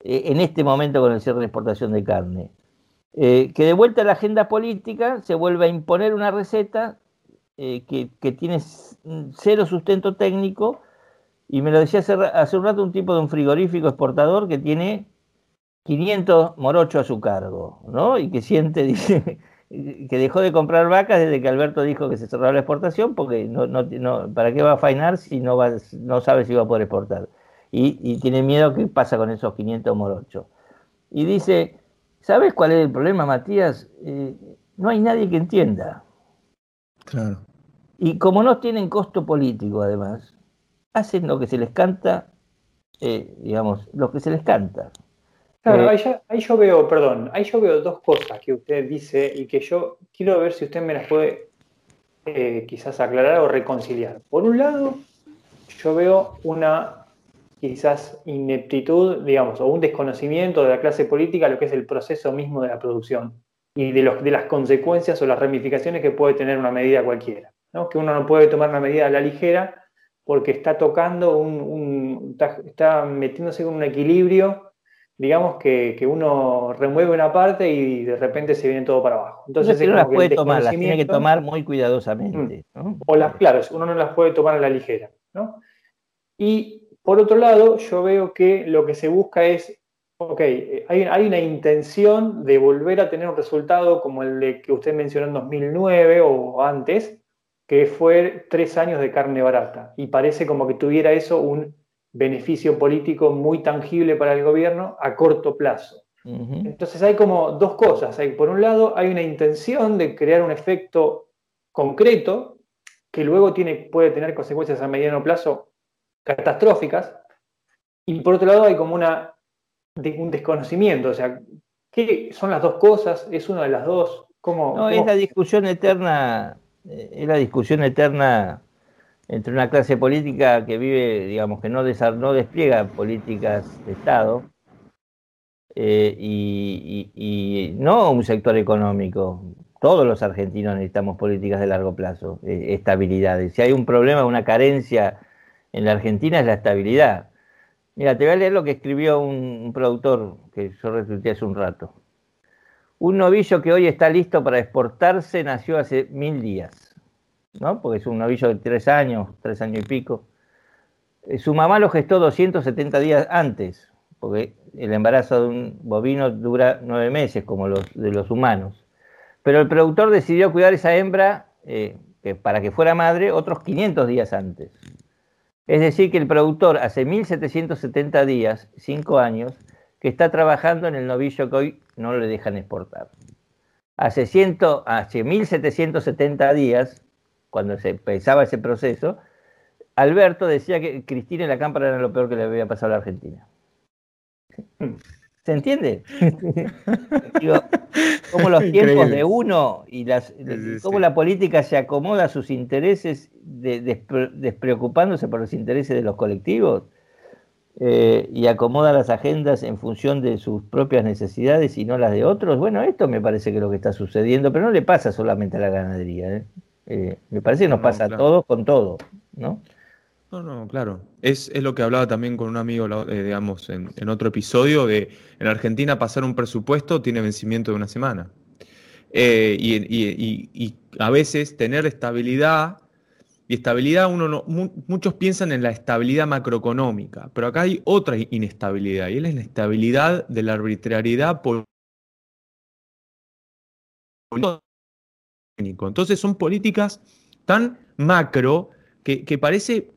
en este momento con el cierre de exportación de carne. Eh, que de vuelta a la agenda política se vuelve a imponer una receta eh, que, tiene cero sustento técnico, y me lo decía hace, un rato un tipo de un frigorífico exportador que tiene 500 morochos a su cargo, ¿no? Y que siente, dice, que dejó de comprar vacas desde que Alberto dijo que se cerró la exportación, porque no, no, ¿para qué va a fainar si no, va, no sabe si va a poder exportar? Y, y tiene miedo qué pasa con esos 500 morochos. Y dice, ¿Sabes cuál es el problema, Matías? Eh, no hay nadie que entienda. Claro. Y como no tienen costo político, además, hacen lo que se les canta, eh, digamos, lo que se les canta. Claro, eh, ahí, yo veo, perdón, ahí yo veo dos cosas que usted dice y que yo quiero ver si usted me las puede quizás aclarar o reconciliar. Por un lado, yo veo una quizás ineptitud, digamos, o un desconocimiento de la clase política lo que es el proceso mismo de la producción y de, los, de las consecuencias o las ramificaciones que puede tener una medida cualquiera. ¿no? Que uno no puede tomar una medida a la ligera porque está tocando un, está, metiéndose con un equilibrio, digamos que, uno remueve una parte y de repente se viene todo para abajo. Entonces no las puede tomar, las tiene que tomar muy cuidadosamente. Mm. O las, claro, uno no las puede tomar a la ligera. Y por otro lado, yo veo que lo que se busca es, ok, hay, hay una intención de volver a tener un resultado como el de que usted mencionó en 2009 o antes, que fue tres años de carne barata. Y parece como que tuviera eso un beneficio político muy tangible para el gobierno a corto plazo. Entonces hay como dos cosas. Hay, por un lado, hay una intención de crear un efecto concreto que luego tiene, puede tener consecuencias a mediano plazo catastróficas. Y por otro lado, hay como una, un desconocimiento. O sea, ¿qué son las dos cosas? ¿Es una de las dos? ¿Cómo, no, es la discusión eterna es la discusión eterna entre una clase política que vive, digamos, que no, no despliega políticas de Estado eh, y, no un sector económico. Todos los argentinos necesitamos políticas de largo plazo, eh, estabilidad. Si hay un problema, una carencia en la Argentina es la estabilidad. Mira, te voy a leer lo que escribió un, productor que yo resulté hace un rato. Un novillo que hoy está listo para exportarse nació hace mil días, ¿no? Porque es un novillo de tres años, tres años y pico. Eh, su mamá lo gestó 270 días antes, porque el embarazo de un bovino dura nueve meses, como los de los humanos. Pero el productor decidió cuidar esa hembra eh, para que fuera madre otros 500 días antes. Es decir, que el productor hace 1770 días, cinco años, que está trabajando en el novillo que hoy no le dejan exportar. Hace, ciento, hace 1770 días, cuando se empezaba ese proceso, Alberto decía que Cristina y la cámara era lo peor que le había pasado a la Argentina. ¿Se entiende? Digo, cómo los tiempos de uno y las, cómo la política se acomoda a sus intereses, despreocupándose por los intereses de los colectivos. Eh, y acomoda las agendas en función de sus propias necesidades y no las de otros, bueno, esto me parece que es lo que está sucediendo, pero no le pasa solamente a la ganadería. ¿eh? Eh, me parece que nos pasa a todos con todo, ¿no? No, no, claro. Es, lo que hablaba también con un amigo, digamos, en, otro episodio, de en Argentina pasar un presupuesto tiene vencimiento de una semana. y, a veces tener estabilidad y estabilidad, uno no, muchos piensan en la estabilidad macroeconómica, pero acá hay otra inestabilidad, y es la inestabilidad de la arbitrariedad política. Entonces son políticas tan macro que, parece,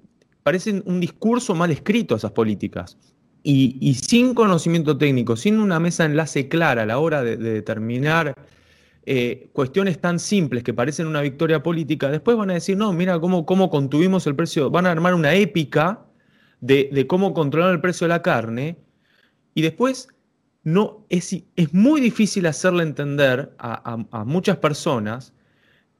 parecen un discurso mal escrito esas políticas. Y, sin conocimiento técnico, sin una mesa de enlace clara a la hora de determinar eh, cuestiones tan simples que parecen una victoria política, después van a decir, no, mira cómo, cómo contuvimos el precio, van a armar una épica de, cómo controlar el precio de la carne, y después no, es, es muy difícil hacerle entender a, muchas personas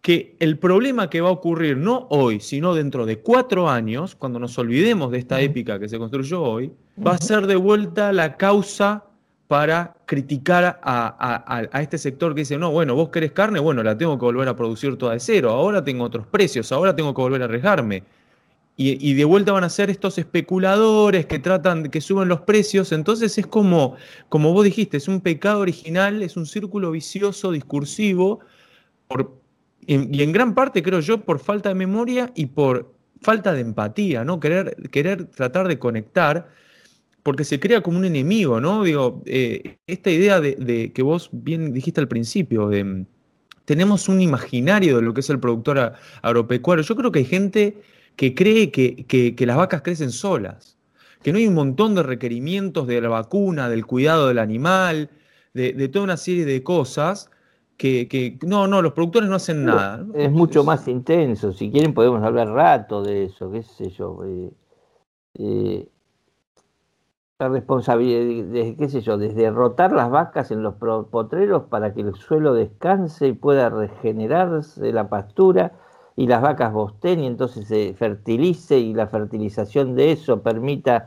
que el problema que va a ocurrir no hoy, sino dentro de cuatro años, cuando nos olvidemos de esta épica que se construyó hoy, va a ser de vuelta la causa para criticar a, este sector que dice, no, bueno, vos querés carne, bueno, la tengo que volver a producir toda de cero, ahora tengo otros precios, ahora tengo que volver a arriesgarme. Y, de vuelta van a ser estos especuladores que tratan, que suben los precios, entonces es como, como vos dijiste, es un pecado original, es un círculo vicioso, discursivo, y, en gran parte creo yo por falta de memoria y por falta de empatía, ¿no? Querer, querer tratar de conectar porque se crea como un enemigo, ¿no? Digo, eh, esta idea de, que vos bien dijiste al principio, de, tenemos un imaginario de lo que es el productor agropecuario. Yo creo que hay gente que cree que, las vacas crecen solas, que no hay un montón de requerimientos de la vacuna, del cuidado del animal, de, toda una serie de cosas. Que, no, no, los productores no hacen nada. Es mucho más intenso. Si quieren podemos hablar rato de eso, qué sé yo. Eh, eh, la responsabilidad, de, qué sé yo, desde rotar las vacas en los potreros para que el suelo descanse y pueda regenerarse la pastura y las vacas bosten y entonces se fertilice y la fertilización de eso permita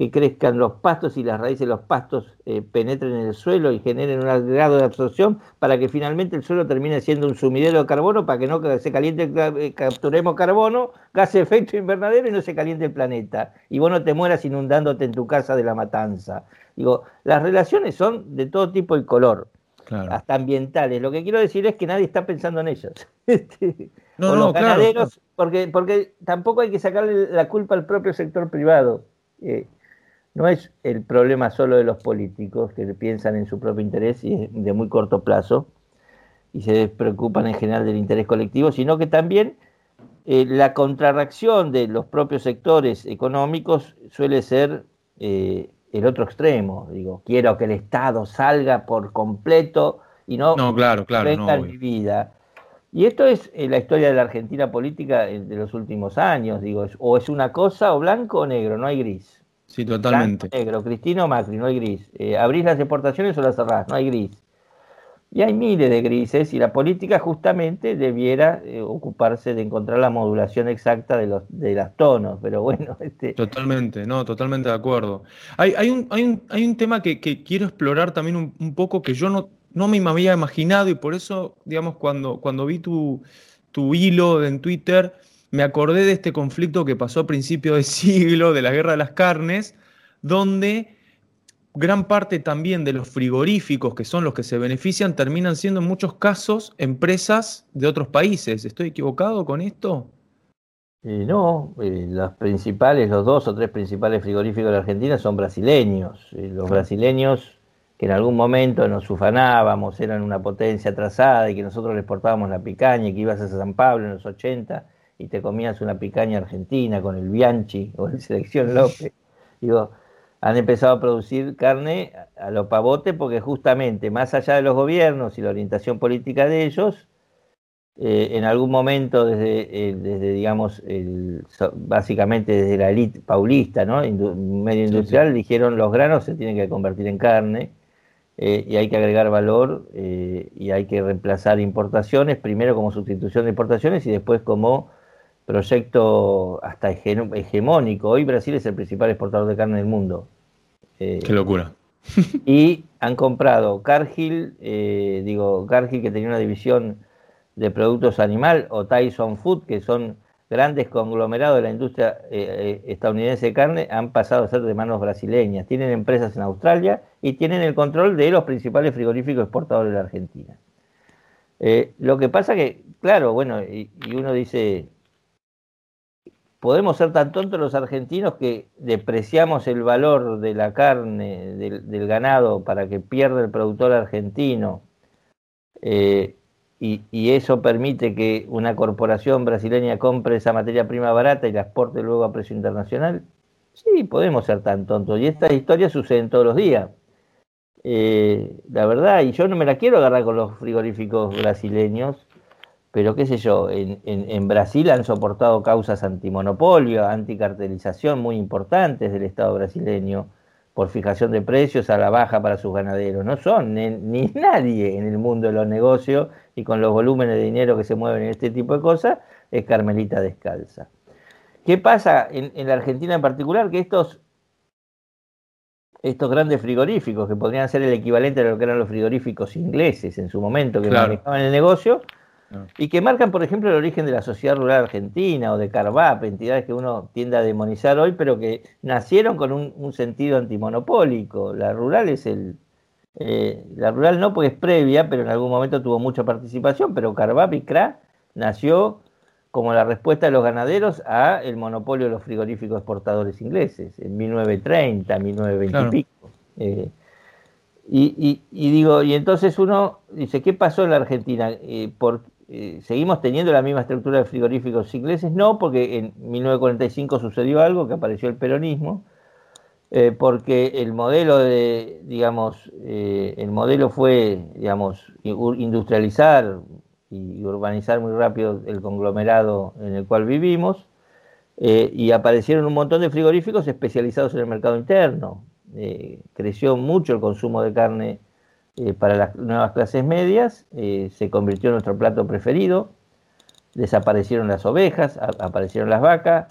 que crezcan los pastos y las raíces de los pastos eh, penetren en el suelo y generen un grado de absorción para que finalmente el suelo termine siendo un sumidero de carbono para que no se caliente, eh, capturemos carbono, gas de efecto invernadero y no se caliente el planeta. Y vos no te mueras inundándote en tu casa de la matanza. Digo, las relaciones son de todo tipo y color, hasta ambientales. Lo que quiero decir es que nadie está pensando en ellas. Este, no, no, los ganaderos, porque, porque tampoco hay que sacarle la culpa al propio sector privado. Eh, no es el problema solo de los políticos que piensan en su propio interés y de muy corto plazo y se preocupan en general del interés colectivo, sino que también eh, la contrarreacción de los propios sectores económicos suele ser eh, el otro extremo. Digo, quiero que el Estado salga por completo y no, no claro, claro, no, mi vida. Y esto es eh, la historia de la Argentina política de los últimos años. Digo, o es una cosa o blanco o negro, no hay gris. Sí, totalmente. negro, Cristino Macri, no hay gris. Eh, abrís las exportaciones o las cerrás, no hay gris. Y hay miles de grises y la política justamente debiera eh, ocuparse de encontrar la modulación exacta de los de las tonos, pero bueno. Este... Totalmente, no, totalmente de acuerdo. Hay, hay, un, hay, un, hay un tema que, quiero explorar también un, poco que yo no, no me había imaginado y por eso, digamos, cuando, cuando vi tu, tu hilo en Twitter, me acordé de este conflicto que pasó a principios de siglo, de la guerra de las carnes, donde gran parte también de los frigoríficos, que son los que se benefician, terminan siendo en muchos casos empresas de otros países. ¿Estoy equivocado con esto? Eh, no, eh, los principales, los dos o tres principales frigoríficos de la Argentina son brasileños. Eh, los brasileños que en algún momento nos ufanábamos, eran una potencia atrasada y que nosotros les exportábamos la picaña y que ibas a San Pablo en los 80 y te comías una picaña argentina con el Bianchi o el Selección López. Digo, han empezado a producir carne a lo pavote porque justamente más allá de los gobiernos y la orientación política de ellos, eh, en algún momento desde, eh, desde digamos, el, básicamente desde la élite paulista, ¿no? medio industrial, dijeron los granos se tienen que convertir en carne eh, y hay que agregar valor y hay que reemplazar importaciones, primero como sustitución de importaciones y después como proyecto hasta hegemónico. Hoy Brasil es el principal exportador de carne del mundo. Eh, Qué locura. y han comprado Cargill, eh, digo, Cargill que tenía una división de productos animal, o Tyson Food, que son grandes conglomerados de la industria eh, estadounidense de carne, han pasado a ser de manos brasileñas. Tienen empresas en Australia y tienen el control de los principales frigoríficos exportadores de la Argentina. lo que pasa que, claro, bueno, y uno dice, podemos ser tan tontos los argentinos que depreciamos el valor de la carne, del, ganado, para que pierda el productor argentino, eh, y, eso permite que una corporación brasileña compre esa materia prima barata y la exporte luego a precio internacional. Sí, podemos ser tan tontos. Y estas historias suceden todos los días. Eh, la verdad, y yo no me la quiero agarrar con los frigoríficos brasileños, pero qué sé yo, en, Brasil han soportado causas antimonopolio, anticartelización muy importantes del Estado brasileño por fijación de precios a la baja para sus ganaderos. No son ni, nadie en el mundo de los negocios y con los volúmenes de dinero que se mueven en este tipo de cosas, es Carmelita descalza. ¿Qué pasa en, la Argentina en particular? Que estos, estos grandes frigoríficos, que podrían ser el equivalente a lo que eran los frigoríficos ingleses en su momento, que manejaban el negocio, y que marcan, por ejemplo, el origen de la sociedad rural argentina o de Carvap, entidades que uno tiende a demonizar hoy, pero que nacieron con un, sentido antimonopólico. La rural es el. Eh, la rural no porque es previa, pero en algún momento tuvo mucha participación, pero Carvap y CRA nació como la respuesta de los ganaderos a el monopolio de los frigoríficos exportadores ingleses en 1930, 1920 y pico. Eh, y, digo, y entonces uno dice, ¿qué pasó en la Argentina? Eh, por, eh, ¿Seguimos teniendo la misma estructura de frigoríficos ingleses? No, porque en 1945 sucedió algo, que apareció el peronismo, eh, porque el modelo de, digamos, eh, el modelo fue, digamos, industrializar y urbanizar muy rápido el conglomerado en el cual vivimos, y aparecieron un montón de frigoríficos especializados en el mercado interno. creció mucho el consumo de carne eh, para las nuevas clases medias, eh, se convirtió en nuestro plato preferido, desaparecieron las ovejas, aparecieron las vacas,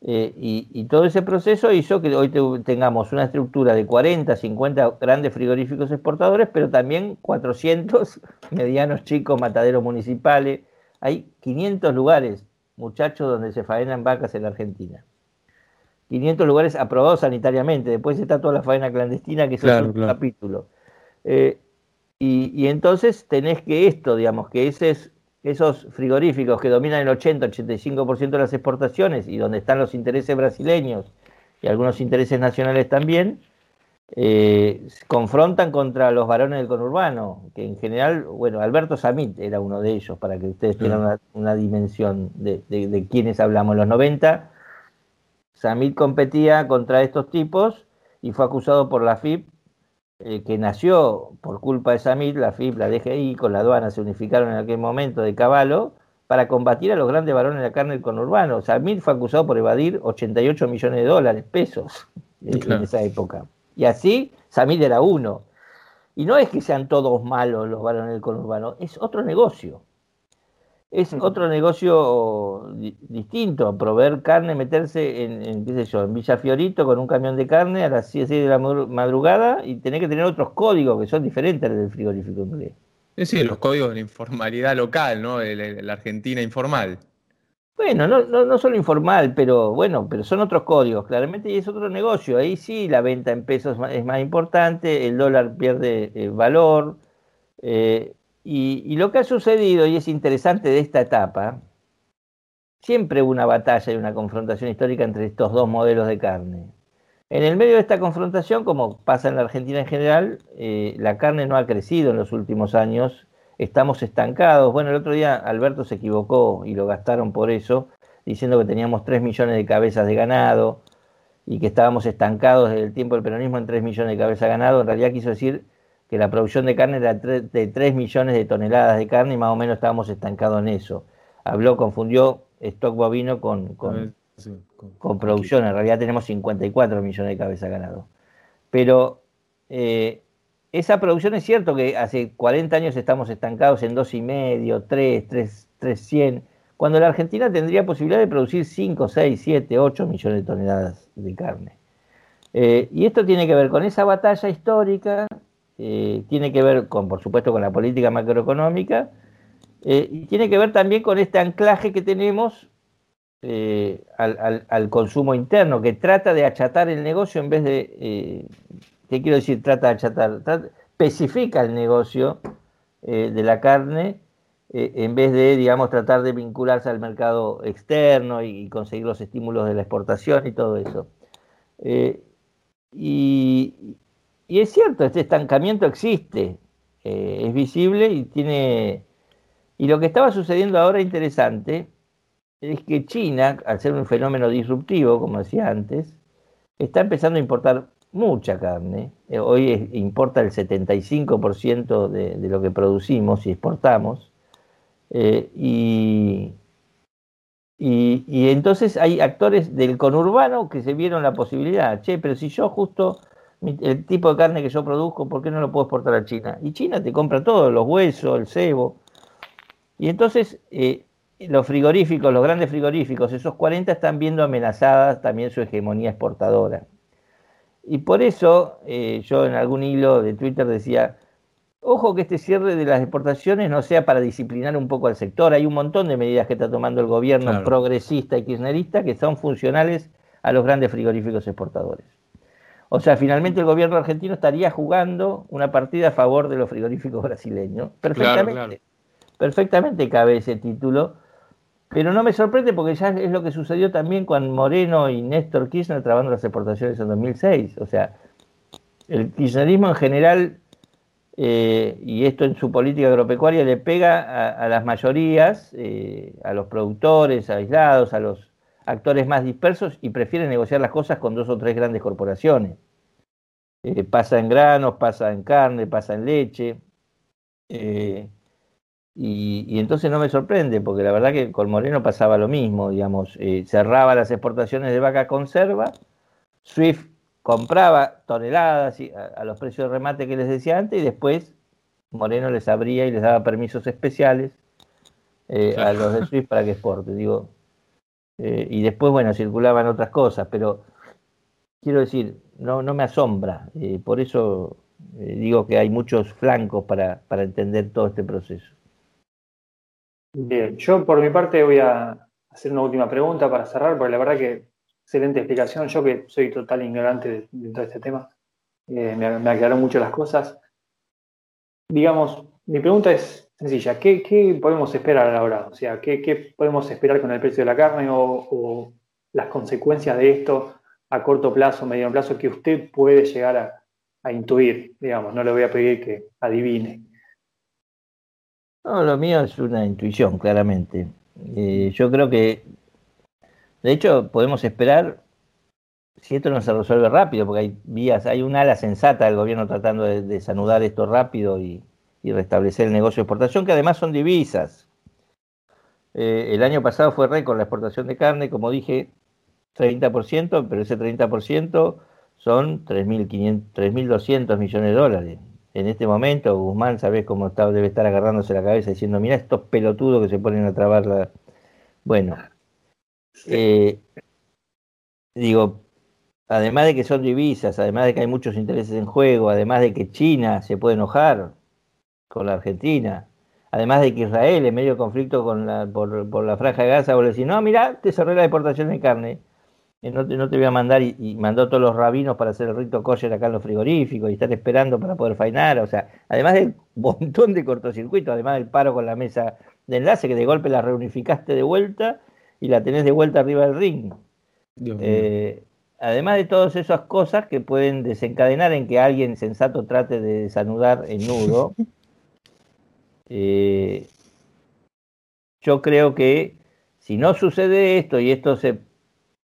Eh, y, todo ese proceso hizo que hoy tengamos una estructura de 40, 50 grandes frigoríficos exportadores, pero también 400 medianos chicos mataderos municipales. Hay 500 lugares, muchachos, donde se faenan vacas en la Argentina. 500 lugares aprobados sanitariamente. Después está toda la faena clandestina, que es otro capítulo. Eh, y, y, entonces tenés que esto, digamos, que ese es esos frigoríficos que dominan el 80-85% de las exportaciones y donde están los intereses brasileños y algunos intereses nacionales también, eh, confrontan contra los varones del conurbano, que en general, bueno, Alberto Samit era uno de ellos, para que ustedes tengan una, dimensión de, de, quiénes hablamos. En los 90, Samit competía contra estos tipos y fue acusado por la FIP eh, que nació por culpa de Samit, la FIP, la DGI, con la aduana se unificaron en aquel momento de Caballo para combatir a los grandes varones de la carne del conurbano. Samit fue acusado por evadir 88 millones de dólares, pesos, en esa época. Y así, Samit era uno. Y no es que sean todos malos los varones del conurbano, es otro negocio es otro negocio distinto, proveer carne, meterse en, qué sé yo, en Villa Fiorito con un camión de carne a las 7 de la madrugada y tener que tener otros códigos que son diferentes del frigorífico inglés. Sí, los códigos de la informalidad local, ¿no? La Argentina informal. Bueno, no, no, no, solo informal, pero bueno, pero son otros códigos, claramente, y es otro negocio. Ahí sí la venta en pesos es más importante, el dólar pierde eh, valor, eh, y, lo que ha sucedido, y es interesante de esta etapa, siempre hubo una batalla y una confrontación histórica entre estos dos modelos de carne. En el medio de esta confrontación, como pasa en la Argentina en general, eh, la carne no ha crecido en los últimos años, estamos estancados. Bueno, el otro día Alberto se equivocó y lo gastaron por eso, diciendo que teníamos 3 millones de cabezas de ganado y que estábamos estancados desde el tiempo del peronismo en 3 millones de cabezas de ganado. En realidad quiso decir que la producción de carne era de 3 millones de toneladas de carne y más o menos estábamos estancados en eso. Habló, confundió stock bovino con, con, producción. En realidad tenemos 54 millones de cabezas ganado. Pero eh, esa producción es cierto que hace 40 años estamos estancados en 2,5, 3, 3, 300, cuando la Argentina tendría posibilidad de producir 5, 6, 7, 8 millones de toneladas de carne. Eh, y esto tiene que ver con esa batalla histórica eh, tiene que ver con, por supuesto, con la política macroeconómica eh, y tiene que ver también con este anclaje que tenemos eh, al, consumo interno, que trata de achatar el negocio en vez de, ¿qué quiero decir? Trata de achatar, especifica el negocio de la carne en vez de, digamos, tratar de vincularse al mercado externo y, conseguir los estímulos de la exportación y todo eso. y, y es cierto, este estancamiento existe, eh, es visible y tiene... Y lo que estaba sucediendo ahora interesante es que China, al ser un fenómeno disruptivo, como decía antes, está empezando a importar mucha carne. Eh, hoy importa el 75% de, de, lo que producimos y exportamos. Eh, y, y, y, entonces hay actores del conurbano que se vieron la posibilidad, che, pero si yo justo el tipo de carne que yo produzco, ¿por qué no lo puedo exportar a China? Y China te compra todo, los huesos, el cebo. Y entonces eh, los frigoríficos, los grandes frigoríficos, esos 40 están viendo amenazadas también su hegemonía exportadora. Y por eso eh, yo en algún hilo de Twitter decía, ojo que este cierre de las exportaciones no sea para disciplinar un poco al sector. Hay un montón de medidas que está tomando el gobierno progresista y kirchnerista que son funcionales a los grandes frigoríficos exportadores. O sea, finalmente el gobierno argentino estaría jugando una partida a favor de los frigoríficos brasileños. Perfectamente. Perfectamente cabe ese título. Pero no me sorprende porque ya es lo que sucedió también con Moreno y Néstor Kirchner trabajando las exportaciones en 2006. O sea, el kirchnerismo en general, eh, y esto en su política agropecuaria, le pega a, las mayorías, eh, a los productores aislados, a los actores más dispersos y prefieren negociar las cosas con dos o tres grandes corporaciones. Eh, pasa en granos, pasa en carne, pasa en leche. Eh, y, entonces no me sorprende, porque la verdad que con Moreno pasaba lo mismo, digamos, eh, cerraba las exportaciones de vaca conserva, Swift compraba toneladas a, a, los precios de remate que les decía antes y después Moreno les abría y les daba permisos especiales a los de Swift para que exporten. Digo, Eh, y después, bueno, circulaban otras cosas, pero quiero decir, no, no me asombra. Eh, por eso eh, digo que hay muchos flancos para, para entender todo este proceso. Bien, yo por mi parte voy a hacer una última pregunta para cerrar, porque la verdad que excelente explicación. Yo que soy total ignorante de, todo este tema, me, me aclaró mucho las cosas. Digamos, mi pregunta es sencilla. ¿Qué, podemos esperar ahora? O sea, ¿qué, podemos esperar con el precio de la carne o, las consecuencias de esto a corto plazo, mediano plazo, que usted puede llegar a, intuir? Digamos, no le voy a pedir que adivine. No, lo mío es una intuición, claramente. Eh, yo creo que, de hecho, podemos esperar, si esto no se resuelve rápido, porque hay vías, hay un ala sensata del gobierno tratando de desanudar esto rápido y, y restablecer el negocio de exportación, que además son divisas. Eh, el año pasado fue récord la exportación de carne, como dije, 30%, pero ese 30% son 3.200 millones de dólares. En este momento, Guzmán, ¿sabés cómo está, debe estar agarrándose la cabeza diciendo, mira estos pelotudos que se ponen a trabar la... Bueno, eh, digo, además de que son divisas, además de que hay muchos intereses en juego, además de que China se puede enojar, con la Argentina. Además de que Israel, en medio de conflicto con la, por, la franja de Gaza, vuelve a decir, no, mira, te cerré la deportación de carne, eh, no te, no te voy a mandar, y, mandó todos los rabinos para hacer el rito kosher acá en los frigoríficos y estar esperando para poder fainar, o sea, además del montón de cortocircuitos, además del paro con la mesa de enlace, que de golpe la reunificaste de vuelta y la tenés de vuelta arriba del ring. Eh, además de todas esas cosas que pueden desencadenar en que alguien sensato trate de desanudar el nudo, Eh, yo creo que si no sucede esto y esto se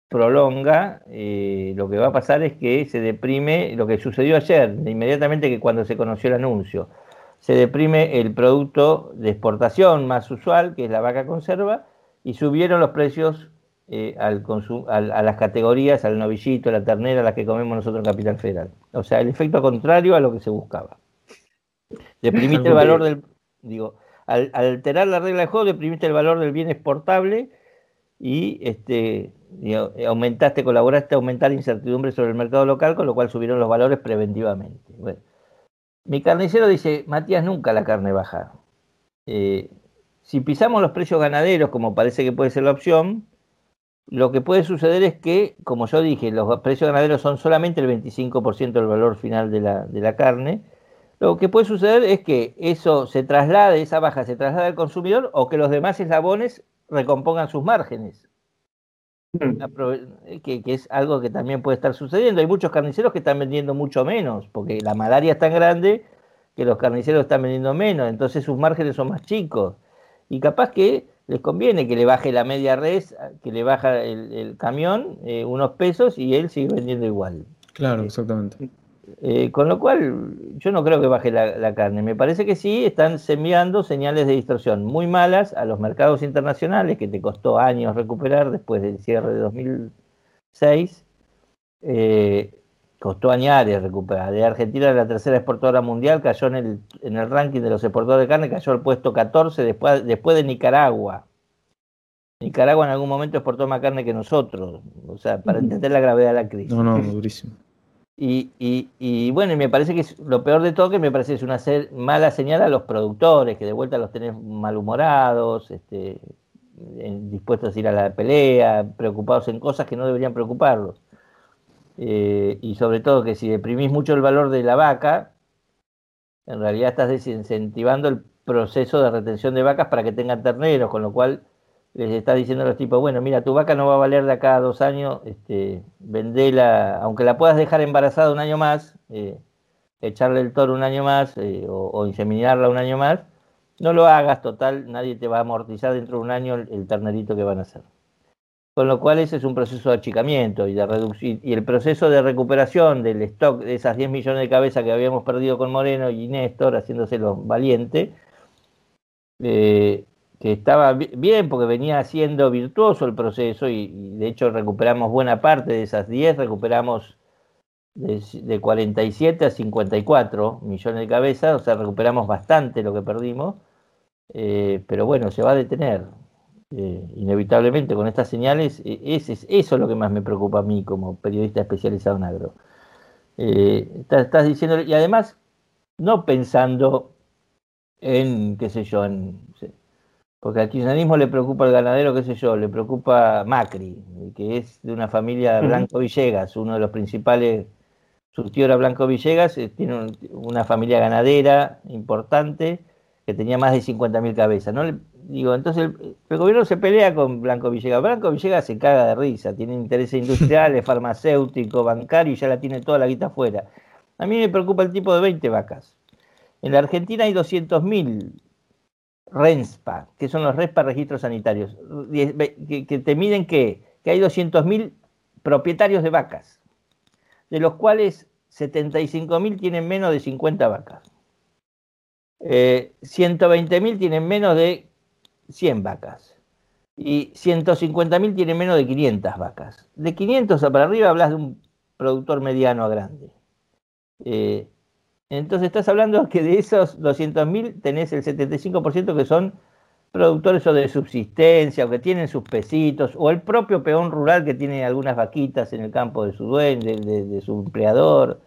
prolonga, eh, lo que va a pasar es que se deprime lo que sucedió ayer, inmediatamente que cuando se conoció el anuncio. Se deprime el producto de exportación más usual, que es la vaca conserva, y subieron los precios eh, al a las categorías, al novillito, a la ternera, a las que comemos nosotros en Capital Federal. O sea, el efecto contrario a lo que se buscaba. Deprimiste el valor del, Digo, al, alterar la regla de juego, deprimiste el valor del bien exportable y este, aumentaste, colaboraste a aumentar la incertidumbre sobre el mercado local, con lo cual subieron los valores preventivamente. Bueno, mi carnicero dice, Matías, nunca la carne baja. Eh, si pisamos los precios ganaderos, como parece que puede ser la opción, lo que puede suceder es que, como yo dije, los precios ganaderos son solamente el 25% del valor final de la, de la carne, lo que puede suceder es que eso se traslade, esa baja se traslade al consumidor o que los demás eslabones recompongan sus márgenes. Mm. Que, es algo que también puede estar sucediendo. Hay muchos carniceros que están vendiendo mucho menos, porque la malaria es tan grande que los carniceros están vendiendo menos, entonces sus márgenes son más chicos. Y capaz que les conviene que le baje la media res, que le baja el, camión eh, unos pesos y él sigue vendiendo igual. Claro, exactamente. Eh, con lo cual, yo no creo que baje la, carne. Me parece que sí están enviando señales de distorsión muy malas a los mercados internacionales, que te costó años recuperar después del cierre de 2006. Eh, costó años recuperar. De Argentina, la tercera exportadora mundial, cayó en el, en el ranking de los exportadores de carne, cayó al puesto 14 después, después de Nicaragua. Nicaragua en algún momento exportó más carne que nosotros, o sea, para entender la gravedad de la crisis. No, no, durísimo. Y, y, y, bueno, me parece que es, lo peor de todo que me parece es una mala señal a los productores, que de vuelta los tenés malhumorados, este, dispuestos a ir a la pelea, preocupados en cosas que no deberían preocuparlos. Eh, y sobre todo que si deprimís mucho el valor de la vaca, en realidad estás desincentivando el proceso de retención de vacas para que tengan terneros, con lo cual les está diciendo a los tipos, bueno, mira, tu vaca no va a valer de acá a dos años, este, vendela, aunque la puedas dejar embarazada un año más, eh, echarle el toro un año más eh, o, inseminarla un año más, no lo hagas, total, nadie te va a amortizar dentro de un año el, ternerito que van a hacer. Con lo cual ese es un proceso de achicamiento y de reducir, y el proceso de recuperación del stock de esas 10 millones de cabezas que habíamos perdido con Moreno y Néstor, haciéndose los valientes, eh, que estaba bien porque venía siendo virtuoso el proceso y, de hecho recuperamos buena parte de esas 10, recuperamos de, 47 a 54 millones de cabezas, o sea, recuperamos bastante lo que perdimos, eh, pero bueno, se va a detener. eh, inevitablemente con estas señales, eh, eso es lo que más me preocupa a mí como periodista especializado en agro. estás, diciendo, y además, no pensando en, qué sé yo, en, porque al kirchnerismo le preocupa el ganadero, qué sé yo, le preocupa Macri, que es de una familia Blanco Villegas, uno de los principales, su tío era Blanco Villegas, tiene una familia ganadera importante, que tenía más de 50.000 cabezas. ¿no? Digo, entonces el, gobierno se pelea con Blanco Villegas. Blanco Villegas se caga de risa, tiene intereses industriales, farmacéutico, bancario y ya la tiene toda la guita afuera. A mí me preocupa el tipo de 20 vacas. En la Argentina hay 200.000 RENSPA, que son los RESPA registros sanitarios, que, te miden que, que hay 200.000 propietarios de vacas, de los cuales 75.000 tienen menos de 50 vacas. Eh, 120.000 tienen menos de 100 vacas. Y 150.000 tienen menos de 500 vacas. De 500 para arriba hablas de un productor mediano a grande. Eh, entonces estás hablando que de esos 200.000 tenés el 75% que son productores o de subsistencia o que tienen sus pesitos, o el propio peón rural que tiene algunas vaquitas en el campo de su dueño, de su empleador.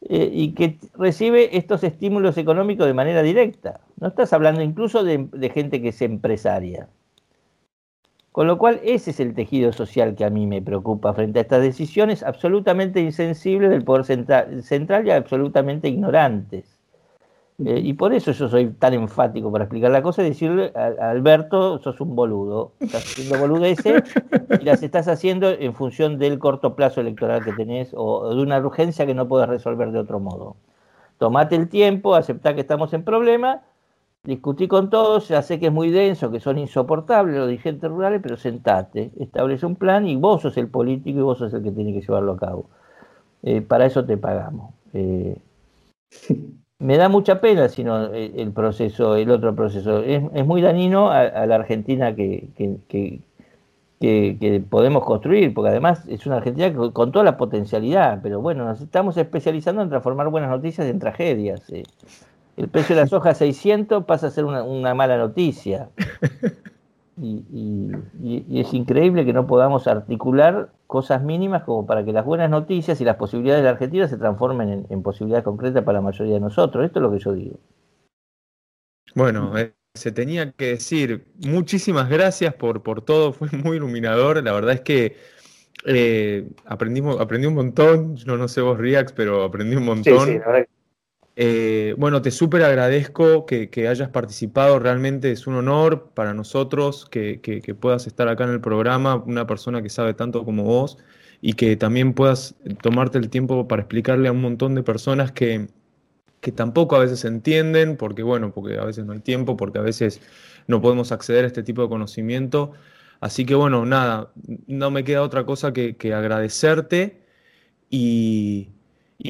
Eh, y que recibe estos estímulos económicos de manera directa. No estás hablando incluso de, gente que es empresaria. Con lo cual, ese es el tejido social que a mí me preocupa frente a estas decisiones absolutamente insensibles del poder central y absolutamente ignorantes. Eh, y por eso yo soy tan enfático para explicar la cosa y decirle a, Alberto, sos un boludo, estás haciendo boludeces y las estás haciendo en función del corto plazo electoral que tenés o, de una urgencia que no puedes resolver de otro modo. Tomate el tiempo, aceptá que estamos en problema, discutí con todos, ya sé que es muy denso, que son insoportables los dirigentes rurales, pero sentate, establece un plan y vos sos el político y vos sos el que tiene que llevarlo a cabo. Eh, para eso te pagamos. Eh, me da mucha pena sino eh, el proceso, el otro proceso. Es, muy dañino a, la Argentina que, que, podemos construir, porque además es una Argentina con toda la potencialidad, pero bueno, nos estamos especializando en transformar buenas noticias en tragedias. Eh. El precio de la soja 600 pasa a ser una, una mala noticia. Y, es increíble que no podamos articular cosas mínimas como para que las buenas noticias y las posibilidades de la Argentina se transformen en, posibilidades concretas para la mayoría de nosotros. Esto es lo que yo digo. Bueno, eh, se tenía que decir muchísimas gracias por, por todo, fue muy iluminador. La verdad es que eh, aprendimos, aprendí un montón. Yo no sé vos, Riax, pero aprendí un montón. Sí, sí, la verdad eh, bueno, te súper agradezco que, hayas participado, realmente es un honor para nosotros que, puedas estar acá en el programa, una persona que sabe tanto como vos y que también puedas tomarte el tiempo para explicarle a un montón de personas que, tampoco a veces entienden, porque bueno, porque a veces no hay tiempo, porque a veces no podemos acceder a este tipo de conocimiento. Así que bueno, nada, no me queda otra cosa que, agradecerte y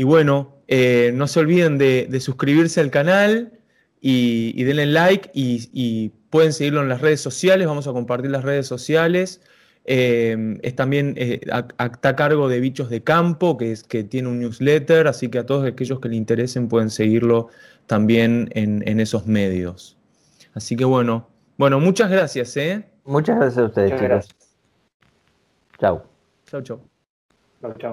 bueno, eh, no se olviden de, suscribirse al canal y, denle like y, pueden seguirlo en las redes sociales. Vamos a compartir las redes sociales. Eh, es también eh, está a cargo de Bichos de Campo, que, es, que tiene un newsletter, así que a todos aquellos que le interesen pueden seguirlo también en, esos medios. Así que bueno, bueno, muchas gracias. Muchas gracias a ustedes, chicos. Chao. Chao, chao. Chao, chao.